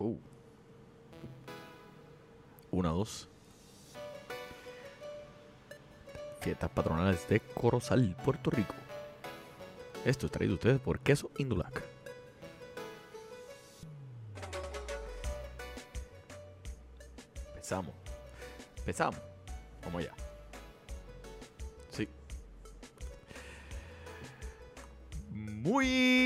Uh. Una, dos. Fiestas patronales de Corozal, Puerto Rico. Esto es traído a ustedes por Queso Indulac. Empezamos. Empezamos. Vamos allá. Sí. Muy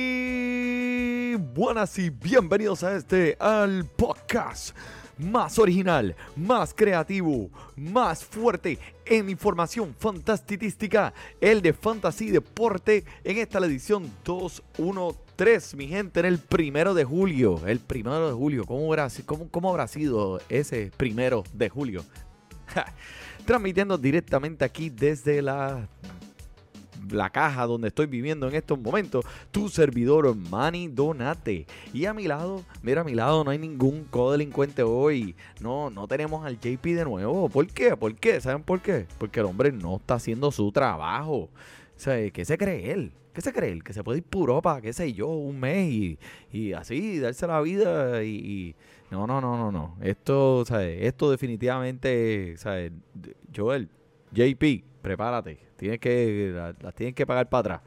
buenas y bienvenidos a este al podcast más original, más creativo, más fuerte en información fantastística, el de Fantasy Deporte en esta la edición 213, mi gente, en el primero de julio, el primero de julio, ¿cómo habrá, cómo, cómo habrá sido ese primero de julio? Transmitiendo directamente aquí desde la la caja donde estoy viviendo en estos momentos, tu servidor Manny Donate. Y a mi lado, mira, a mi lado no hay ningún codelincuente hoy. No, no tenemos al JP de nuevo. ¿Por qué? ¿Por qué? ¿Saben por qué? Porque el hombre no está haciendo su trabajo. O ¿qué se cree él? ¿Qué se cree él? Que se puede ir puro para, qué sé yo, un mes y, y así, darse la vida y, no, no, no, no, no. Esto, ¿sabes? Esto definitivamente, ¿sabes? Joel, JP, prepárate. Tienes que, las, tienen que pagar para atrás.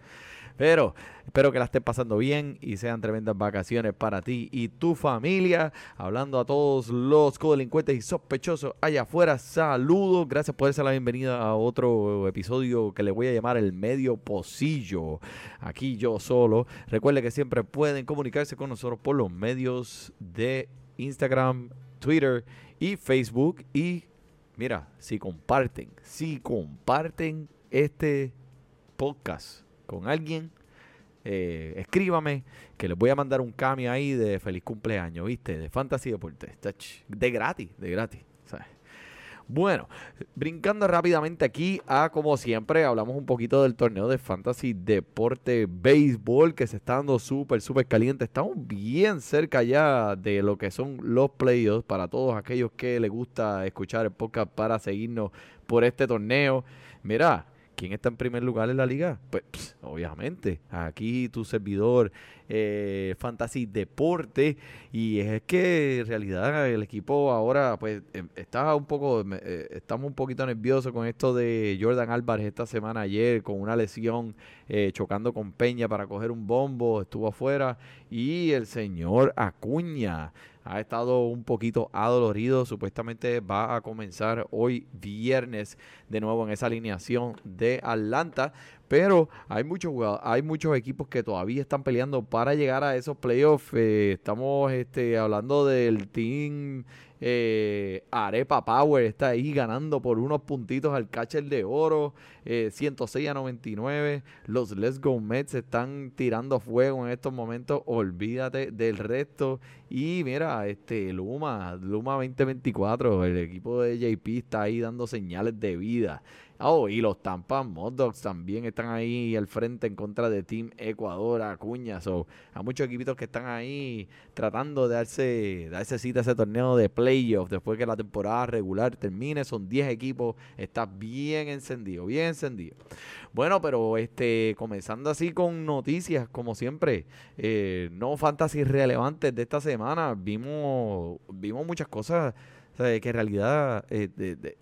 Pero espero que la estés pasando bien y sean tremendas vacaciones para ti y tu familia. Hablando a todos los codelincuentes y sospechosos allá afuera, saludos. Gracias por darse la bienvenida a otro episodio que le voy a llamar El Medio Pocillo. Aquí yo solo. Recuerde que siempre pueden comunicarse con nosotros por los medios de Instagram, Twitter y Facebook. Y mira, si comparten, si comparten este podcast con alguien, eh, escríbame que les voy a mandar un cambio ahí de feliz cumpleaños, ¿viste? De Fantasy Deportes. De gratis, de gratis. Bueno, brincando rápidamente aquí a como siempre, hablamos un poquito del torneo de Fantasy Deporte Béisbol que se está dando súper, súper caliente. Estamos bien cerca ya de lo que son los playoffs para todos aquellos que les gusta escuchar el podcast para seguirnos por este torneo. Mira, ¿Quién está en primer lugar en la liga? Pues obviamente, aquí tu servidor eh, Fantasy Deporte y es que en realidad el equipo ahora pues em, está un poco, eh, estamos un poquito nerviosos con esto de Jordan Álvarez esta semana ayer con una lesión eh, chocando con Peña para coger un bombo, estuvo afuera y el señor Acuña ha estado un poquito adolorido. Supuestamente va a comenzar hoy viernes de nuevo en esa alineación de Atlanta. Pero hay muchos hay muchos equipos que todavía están peleando para llegar a esos playoffs. Eh, estamos este, hablando del team eh, Arepa Power está ahí ganando por unos puntitos al catcher de oro, 106 eh, a 99. Los Let's Go Mets están tirando fuego en estos momentos. Olvídate del resto. Y mira, este Luma, Luma 2024, el equipo de JP está ahí dando señales de vida. Oh, y los Tampa Modocs también están ahí al frente en contra de Team Ecuador, Acuña. So, hay muchos equipitos que están ahí tratando de darse, darse cita a ese torneo de playoffs después que la temporada regular termine. Son 10 equipos, está bien encendido, bien encendido. Bueno, pero este comenzando así con noticias, como siempre, eh, no fantasy relevantes de esta semana. Vimos, vimos muchas cosas que en realidad eh, de,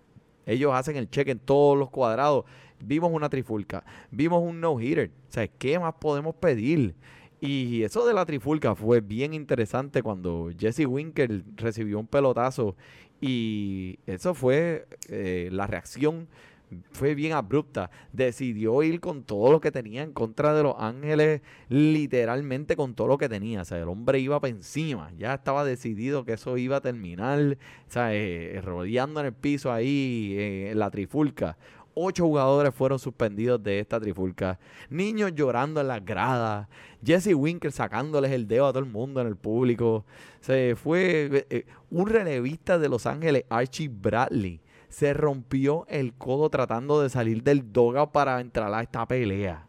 ellos hacen el check en todos los cuadrados. Vimos una trifulca, vimos un no-hitter. O sea, ¿qué más podemos pedir? Y eso de la trifulca fue bien interesante cuando Jesse Winker recibió un pelotazo y eso fue eh, la reacción fue bien abrupta. Decidió ir con todo lo que tenía en contra de los Ángeles, literalmente con todo lo que tenía. O sea, el hombre iba para encima. Ya estaba decidido que eso iba a terminar. O sea, eh, rodeando en el piso ahí, eh, en la trifulca. Ocho jugadores fueron suspendidos de esta trifulca. Niños llorando en las gradas. Jesse Winker sacándoles el dedo a todo el mundo en el público. Se fue eh, un relevista de Los Ángeles, Archie Bradley se rompió el codo tratando de salir del doga para entrar a esta pelea.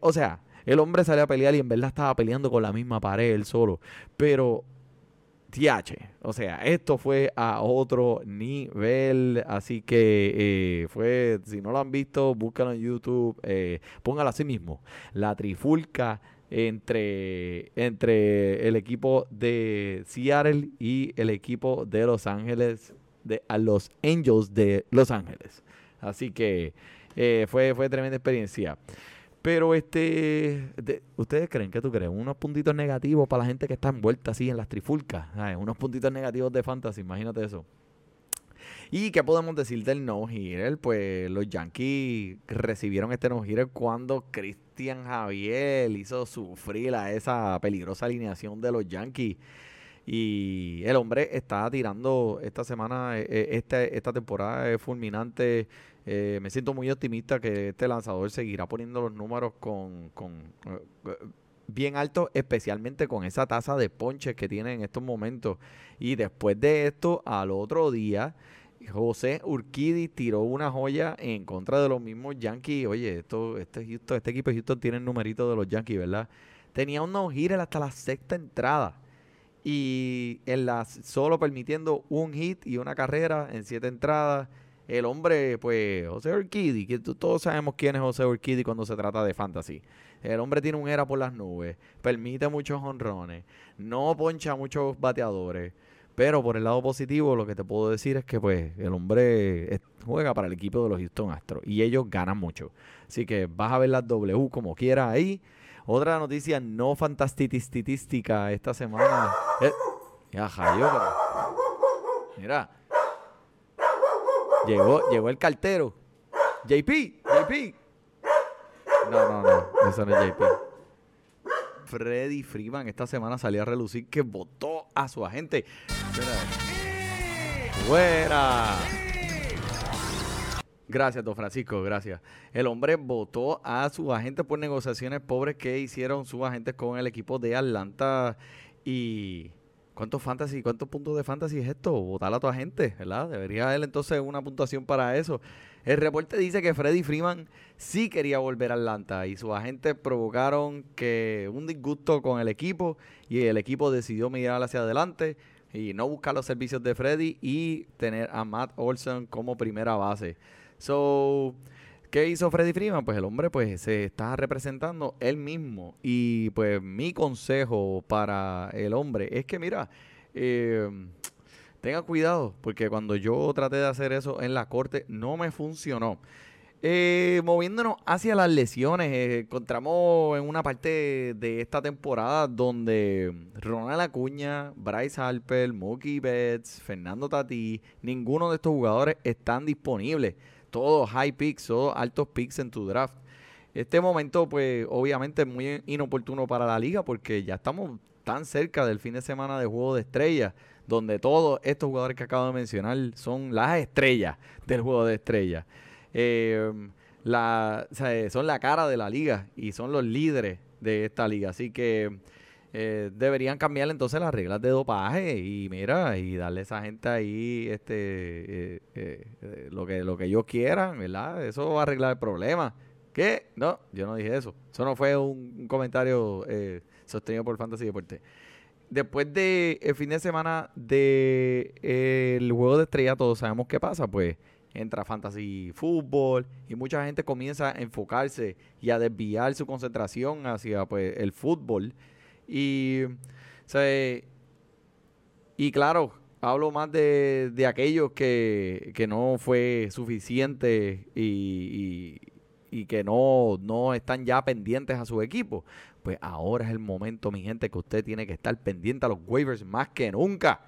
o sea, el hombre salió a pelear y en verdad estaba peleando con la misma pared él solo. Pero, tiache, o sea, esto fue a otro nivel. Así que eh, fue, si no lo han visto, búscalo en YouTube, eh, póngalo así mismo. La trifulca entre, entre el equipo de Seattle y el equipo de Los Ángeles, de a los Angels de Los Ángeles. Así que eh, fue, fue tremenda experiencia. Pero este, ¿ustedes creen que tú crees? Unos puntitos negativos para la gente que está envuelta así en las trifulcas. Unos puntitos negativos de fantasy, imagínate eso. ¿Y qué podemos decir del no-hitter? Pues los Yankees recibieron este no-hitter cuando Cristian Javier hizo sufrir a esa peligrosa alineación de los Yankees. Y el hombre está tirando esta semana, eh, eh, esta, esta temporada es fulminante. Eh, me siento muy optimista que este lanzador seguirá poniendo los números con, con bien altos, especialmente con esa tasa de ponches que tiene en estos momentos. Y después de esto, al otro día, José Urquidi tiró una joya en contra de los mismos Yankees. Oye, esto, este, Houston, este equipo de Houston tiene el numerito de los Yankees, ¿verdad? Tenía un no hasta la sexta entrada. Y en la, solo permitiendo un hit y una carrera en siete entradas. El hombre, pues, José Urquidi, que todos sabemos quién es José Urquidi cuando se trata de fantasy. El hombre tiene un era por las nubes, permite muchos honrones, no poncha muchos bateadores. Pero por el lado positivo, lo que te puedo decir es que pues el hombre juega para el equipo de los Houston Astros y ellos ganan mucho. Así que vas a ver las W como quieras ahí. Otra noticia no fantastitística esta semana. Eh, ya, pero. Mira. Llegó, llegó el cartero. JP, JP. No, no, no. Eso no es JP. Freddy Freeman esta semana salió a relucir que votó a su agente. ¡Fuera! Gracias, don Francisco, gracias. El hombre votó a su agente por negociaciones pobres que hicieron sus agentes con el equipo de Atlanta. Y ¿cuántos fantasy, cuántos puntos de fantasy es esto? Votar a tu agente, ¿verdad? Debería él entonces una puntuación para eso. El reporte dice que Freddy Freeman sí quería volver a Atlanta y sus agentes provocaron que un disgusto con el equipo y el equipo decidió mirar hacia adelante y no buscar los servicios de Freddy y tener a Matt Olson como primera base. So, ¿qué hizo Freddy Freeman? Pues el hombre pues se está representando él mismo y pues mi consejo para el hombre es que mira, eh, tenga cuidado porque cuando yo traté de hacer eso en la corte no me funcionó. Eh, moviéndonos hacia las lesiones, eh, encontramos en una parte de esta temporada donde Ronald Acuña, Bryce Harper, Mookie Betts, Fernando Tati, ninguno de estos jugadores están disponibles. Todos high picks, todos altos picks en tu draft. Este momento, pues, obviamente es muy inoportuno para la liga porque ya estamos tan cerca del fin de semana de Juego de Estrellas, donde todos estos jugadores que acabo de mencionar son las estrellas del Juego de Estrellas. Eh, la, son la cara de la liga y son los líderes de esta liga. Así que eh, deberían cambiar entonces las reglas de dopaje y mira, y darle a esa gente ahí este eh, eh, lo que lo que ellos quieran, ¿verdad? Eso va a arreglar el problema. ¿Qué? No, yo no dije eso. Eso no fue un, comentario sostenido por Fantasy Deporte. Después del el fin de semana del el juego de estrella, todos sabemos qué pasa, pues entra fantasy fútbol y mucha gente comienza a enfocarse y a desviar su concentración hacia pues el fútbol y y claro hablo más de, de aquellos que, que, no fue suficiente y, y, que no, no están ya pendientes a su equipo pues ahora es el momento mi gente que usted tiene que estar pendiente a los waivers más que nunca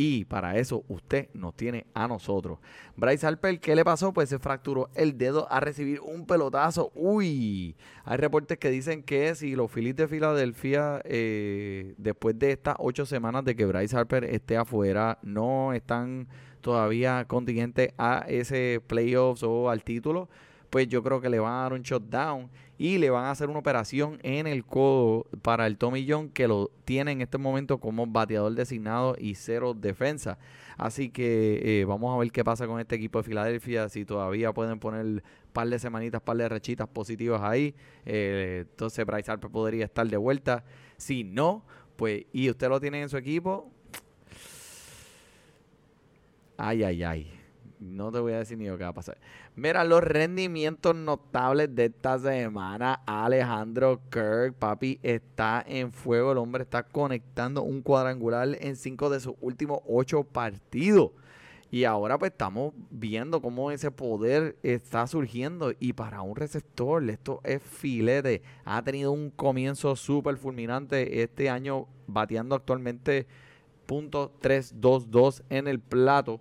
y para eso usted nos tiene a nosotros. Bryce Harper, ¿qué le pasó? Pues se fracturó el dedo a recibir un pelotazo. Uy, hay reportes que dicen que si los Phillies de Filadelfia, eh, después de estas ocho semanas de que Bryce Harper esté afuera, no están todavía contingentes a ese playoffs o al título, pues yo creo que le van a dar un shutdown y le van a hacer una operación en el codo para el Tommy John que lo tiene en este momento como bateador designado y cero defensa. Así que eh, vamos a ver qué pasa con este equipo de Filadelfia, si todavía pueden poner par de semanitas, par de rechitas positivas ahí. Eh, entonces Bryce Harper podría estar de vuelta. Si no, pues, y usted lo tiene en su equipo, ay, ay, ay no te voy a decir ni lo que va a pasar. Mira, los rendimientos notables de esta semana. Alejandro Kirk, papi, está en fuego. El hombre está conectando un cuadrangular en cinco de sus últimos ocho partidos. Y ahora pues estamos viendo cómo ese poder está surgiendo. Y para un receptor, esto es filete. Ha tenido un comienzo súper fulminante este año, bateando actualmente .322 en el plato.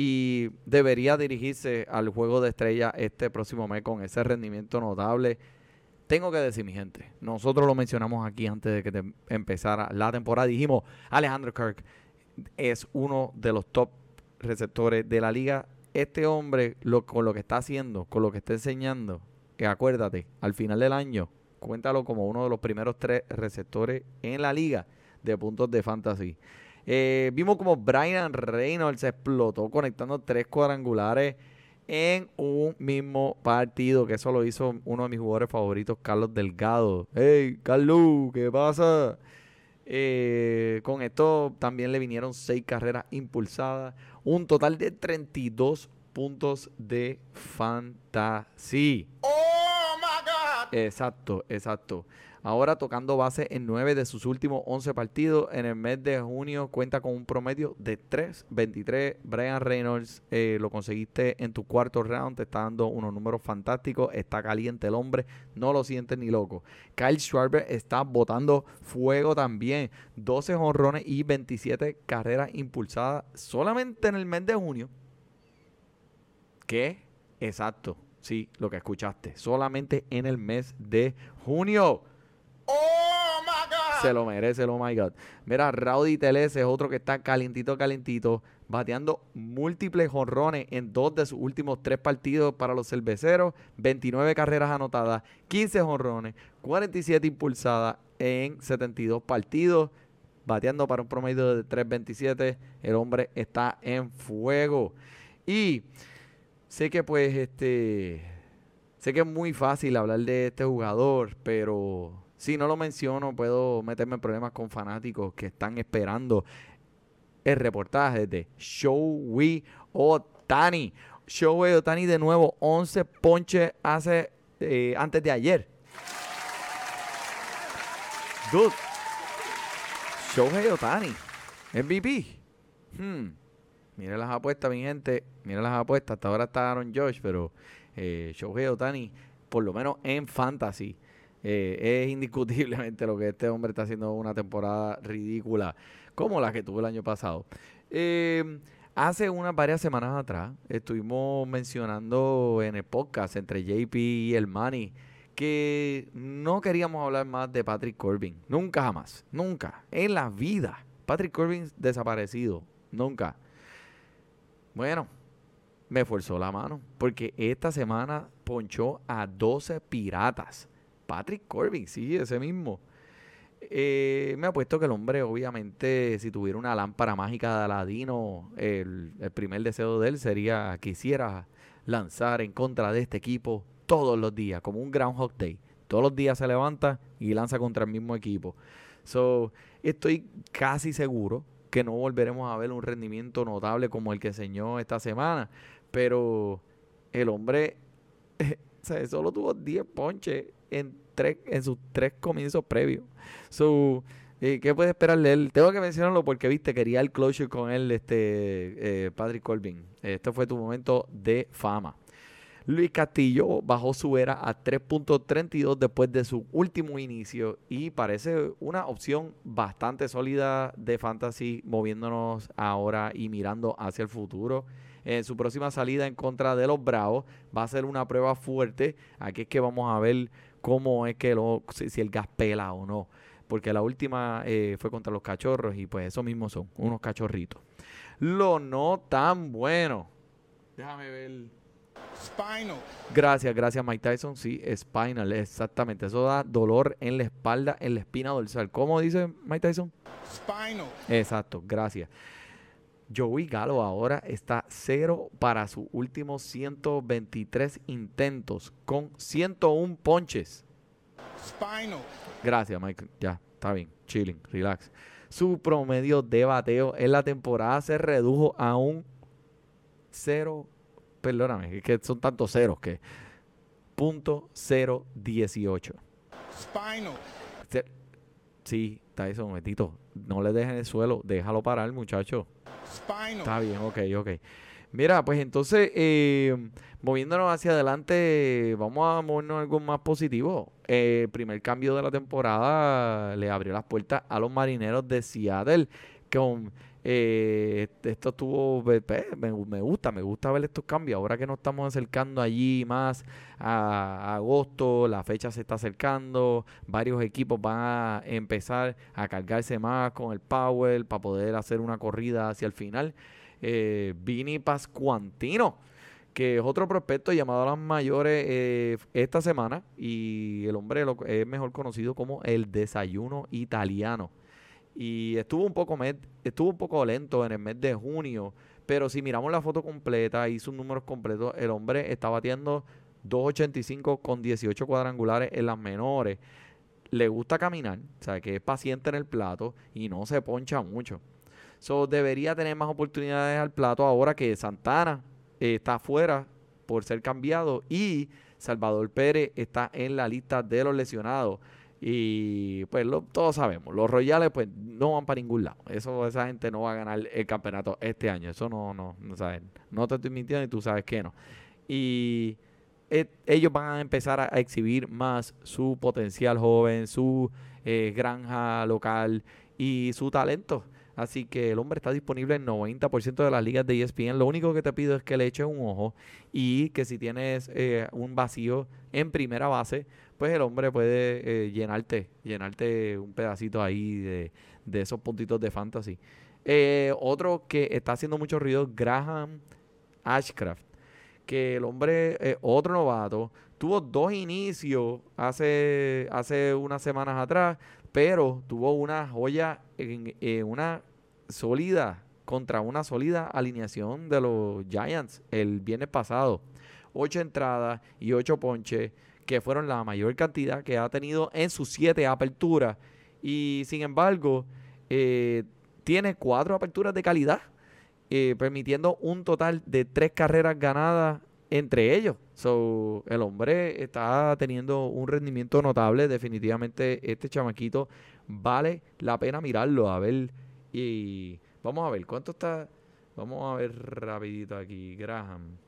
Y debería dirigirse al juego de estrella este próximo mes con ese rendimiento notable. Tengo que decir, mi gente, nosotros lo mencionamos aquí antes de que empezara la temporada. Dijimos, Alejandro Kirk es uno de los top receptores de la liga. Este hombre, lo, con lo que está haciendo, con lo que está enseñando, que acuérdate, al final del año, cuéntalo como uno de los primeros tres receptores en la liga de puntos de fantasy. Eh, vimos como Brian Reynolds se explotó conectando tres cuadrangulares en un mismo partido, que eso lo hizo uno de mis jugadores favoritos, Carlos Delgado. Hey, Carlos, ¿qué pasa? Eh, con esto también le vinieron seis carreras impulsadas, un total de 32 puntos de fantasy. ¡Oh, my God! Exacto, exacto. Ahora tocando base en 9 de sus últimos 11 partidos. En el mes de junio cuenta con un promedio de 3.23. Brian Reynolds eh, lo conseguiste en tu cuarto round. Te está dando unos números fantásticos. Está caliente el hombre. No lo sientes ni loco. Kyle Schwarber está botando fuego también. 12 honrones y 27 carreras impulsadas solamente en el mes de junio. ¿Qué? Exacto. Sí, lo que escuchaste. Solamente en el mes de junio. Se lo merece, oh my God. Mira, Rowdy Teles es otro que está calientito, calientito, bateando múltiples jonrones en dos de sus últimos tres partidos para los cerveceros, 29 carreras anotadas, 15 jonrones, 47 impulsadas en 72 partidos, bateando para un promedio de 3.27. El hombre está en fuego. Y sé que pues este sé que es muy fácil hablar de este jugador, pero si no lo menciono, puedo meterme en problemas con fanáticos que están esperando el reportaje de Showy Otani. Showy Otani de nuevo, 11 ponches hace, eh, antes de ayer. Dude. Shohei Otani. MVP. Hmm. Mira las apuestas, mi gente. Mira las apuestas. Hasta ahora está Aaron Josh, pero eh, Shohei Otani, por lo menos en fantasy, eh, es indiscutiblemente lo que este hombre está haciendo una temporada ridícula como la que tuvo el año pasado. Eh, hace unas varias semanas atrás estuvimos mencionando en el podcast entre JP y el Manny que no queríamos hablar más de Patrick Corbin. Nunca jamás. Nunca. En la vida. Patrick Corbin desaparecido. Nunca. Bueno, me forzó la mano. Porque esta semana ponchó a 12 piratas. Patrick Corbin, sí, ese mismo. Eh, me ha puesto que el hombre, obviamente, si tuviera una lámpara mágica de Aladino, el, primer deseo de él sería quisiera lanzar en contra de este equipo todos los días, como un Groundhog Day. Todos los días se levanta y lanza contra el mismo equipo. So, estoy casi seguro que no volveremos a ver un rendimiento notable como el que enseñó esta semana. Pero el hombre solo tuvo 10 ponches en, tres, en sus tres comienzos previos. So, eh, ¿Qué puede esperar de él? Tengo que mencionarlo porque, viste, quería el closure con él, este eh, Patrick Corbin. Este fue tu momento de fama. Luis Castillo bajó su era a 3.32 después de su último inicio y parece una opción bastante sólida de fantasy moviéndonos ahora y mirando hacia el futuro en su próxima salida en contra de los Bravos. Va a ser una prueba fuerte. Aquí es que vamos a ver cómo es que lo, si, el gas pela o no. Porque la última eh, fue contra los cachorros y pues eso mismo son, unos cachorritos. Lo no tan bueno. Déjame ver. Spinal. Gracias, gracias Mike Tyson. Sí, spinal, exactamente. Eso da dolor en la espalda, en la espina dorsal. ¿Cómo dice Mike Tyson? Spinal. Exacto, gracias. Joey Galo ahora está cero para sus últimos 123 intentos con 101 ponches. Spinal. Gracias, Mike. Ya, está bien. Chilling, relax. Su promedio de bateo en la temporada se redujo a un 0, perdóname, es que son tantos ceros que punto 018. Spinal. Sí, está eso, momentito. No le dejen el suelo, déjalo parar, muchacho. Spinal. Está bien, ok, ok. Mira, pues entonces, eh, moviéndonos hacia adelante, vamos a movernos a algo más positivo. Eh, el primer cambio de la temporada le abrió las puertas a los marineros de Seattle con eh, esto estuvo, me, gusta, me gusta ver estos cambios. Ahora que nos estamos acercando allí más a, agosto, la fecha se está acercando, varios equipos van a empezar a cargarse más con el power para poder hacer una corrida hacia el final. Eh, Vini Pascuantino que es otro prospecto llamado a las mayores eh, esta semana y el hombre es mejor conocido como el desayuno italiano y estuvo un poco estuvo un poco lento en el mes de junio, pero si miramos la foto completa y sus números completos, el hombre está batiendo 2.85 con 18 cuadrangulares en las menores. Le gusta caminar, o sea, que es paciente en el plato y no se poncha mucho. So, debería tener más oportunidades al plato ahora que Santana está afuera por ser cambiado y Salvador Pérez está en la lista de los lesionados. Y pues todos sabemos, los Royales pues no van para ningún lado. Eso, esa gente no va a ganar el campeonato este año. Eso no, no, no sabes. No te estoy mintiendo y tú sabes que no. Y ellos van a empezar a, exhibir más su potencial joven, su eh, granja local y su talento. Así que el hombre está disponible en 90% de las ligas de ESPN. Lo único que te pido es que le eches un ojo y que si tienes eh, un vacío en primera base, pues el hombre puede eh, llenarte, llenarte un pedacito ahí de, esos puntitos de fantasy. Eh, otro que está haciendo mucho ruido, Graham Ashcraft, que el hombre, otro novato, tuvo dos inicios hace, hace unas semanas atrás, pero tuvo una joya, en, una sólida, contra una sólida alineación de los Giants el viernes pasado. Ocho entradas y ocho ponches que fueron la mayor cantidad que ha tenido en sus siete aperturas. Y sin embargo, eh, tiene cuatro aperturas de calidad, eh, permitiendo un total de tres carreras ganadas entre ellos. So, el hombre está teniendo un rendimiento notable. Definitivamente, este chamaquito vale la pena mirarlo. A ver, y vamos a ver cuánto está. Vamos a ver rapidito aquí, Graham.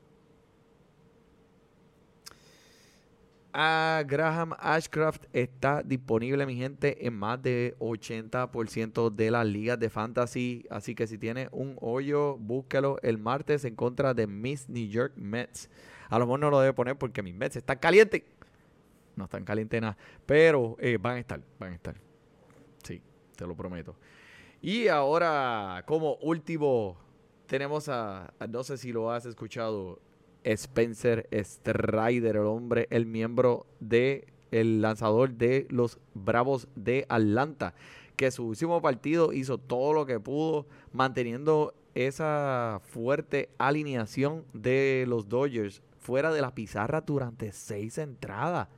A Graham Ashcraft está disponible, mi gente, en más de 80% de las ligas de fantasy. Así que si tiene un hoyo, búsquelo el martes en contra de Miss New York Mets. A lo mejor no lo debe poner porque mis Mets están calientes. No están calientes nada. Pero eh, van a estar, van a estar. Sí, te lo prometo. Y ahora, como último, tenemos a no sé si lo has escuchado, Spencer Strider, el hombre, el miembro de el lanzador de los Bravos de Atlanta, que su último partido hizo todo lo que pudo, manteniendo esa fuerte alineación de los Dodgers fuera de la pizarra durante seis entradas.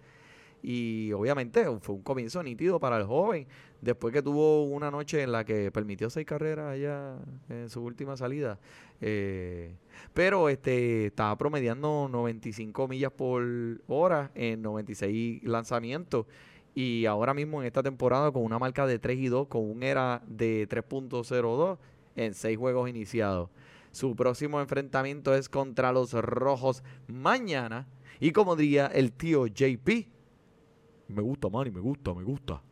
Y obviamente fue un comienzo nítido para el joven. Después que tuvo una noche en la que permitió seis carreras allá en su última salida. Eh, pero este estaba promediando 95 millas por hora en 96 lanzamientos. Y ahora mismo en esta temporada con una marca de 3 y 2, con un era de 3.02 en 6 juegos iniciados. Su próximo enfrentamiento es contra los Rojos mañana. Y como diría el tío JP, me gusta, Manny, me gusta, me gusta.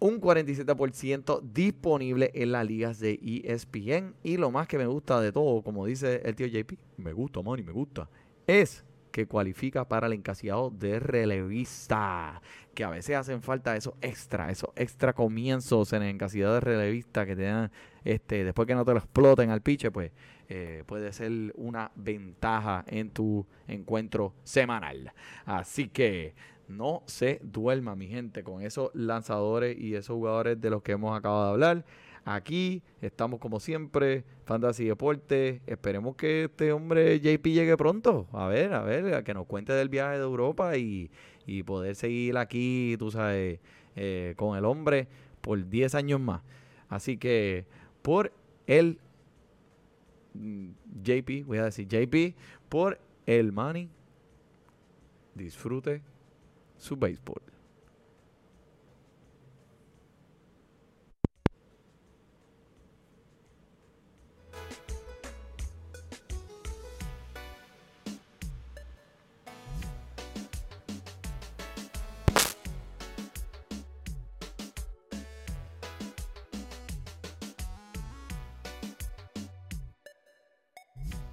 Un 47% disponible en las ligas de ESPN. Y lo más que me gusta de todo, como dice el tío JP, me gusta, Manny, me gusta, es que cualifica para el encasillado de relevista. Que a veces hacen falta esos extra, esos extra comienzos en el encasillado de relevista que te dan, este, después que no te lo exploten al piche, pues eh, puede ser una ventaja en tu encuentro semanal. Así que no se duerma, mi gente, con esos lanzadores y esos jugadores de los que hemos acabado de hablar. Aquí estamos como siempre, Fantasy Deporte. Esperemos que este hombre JP llegue pronto. A ver, a ver, a que nos cuente del viaje de Europa y, poder seguir aquí, tú sabes, eh, con el hombre por 10 años más. Así que por el mm, JP, voy a decir JP, por el money. Disfrute su béisbol.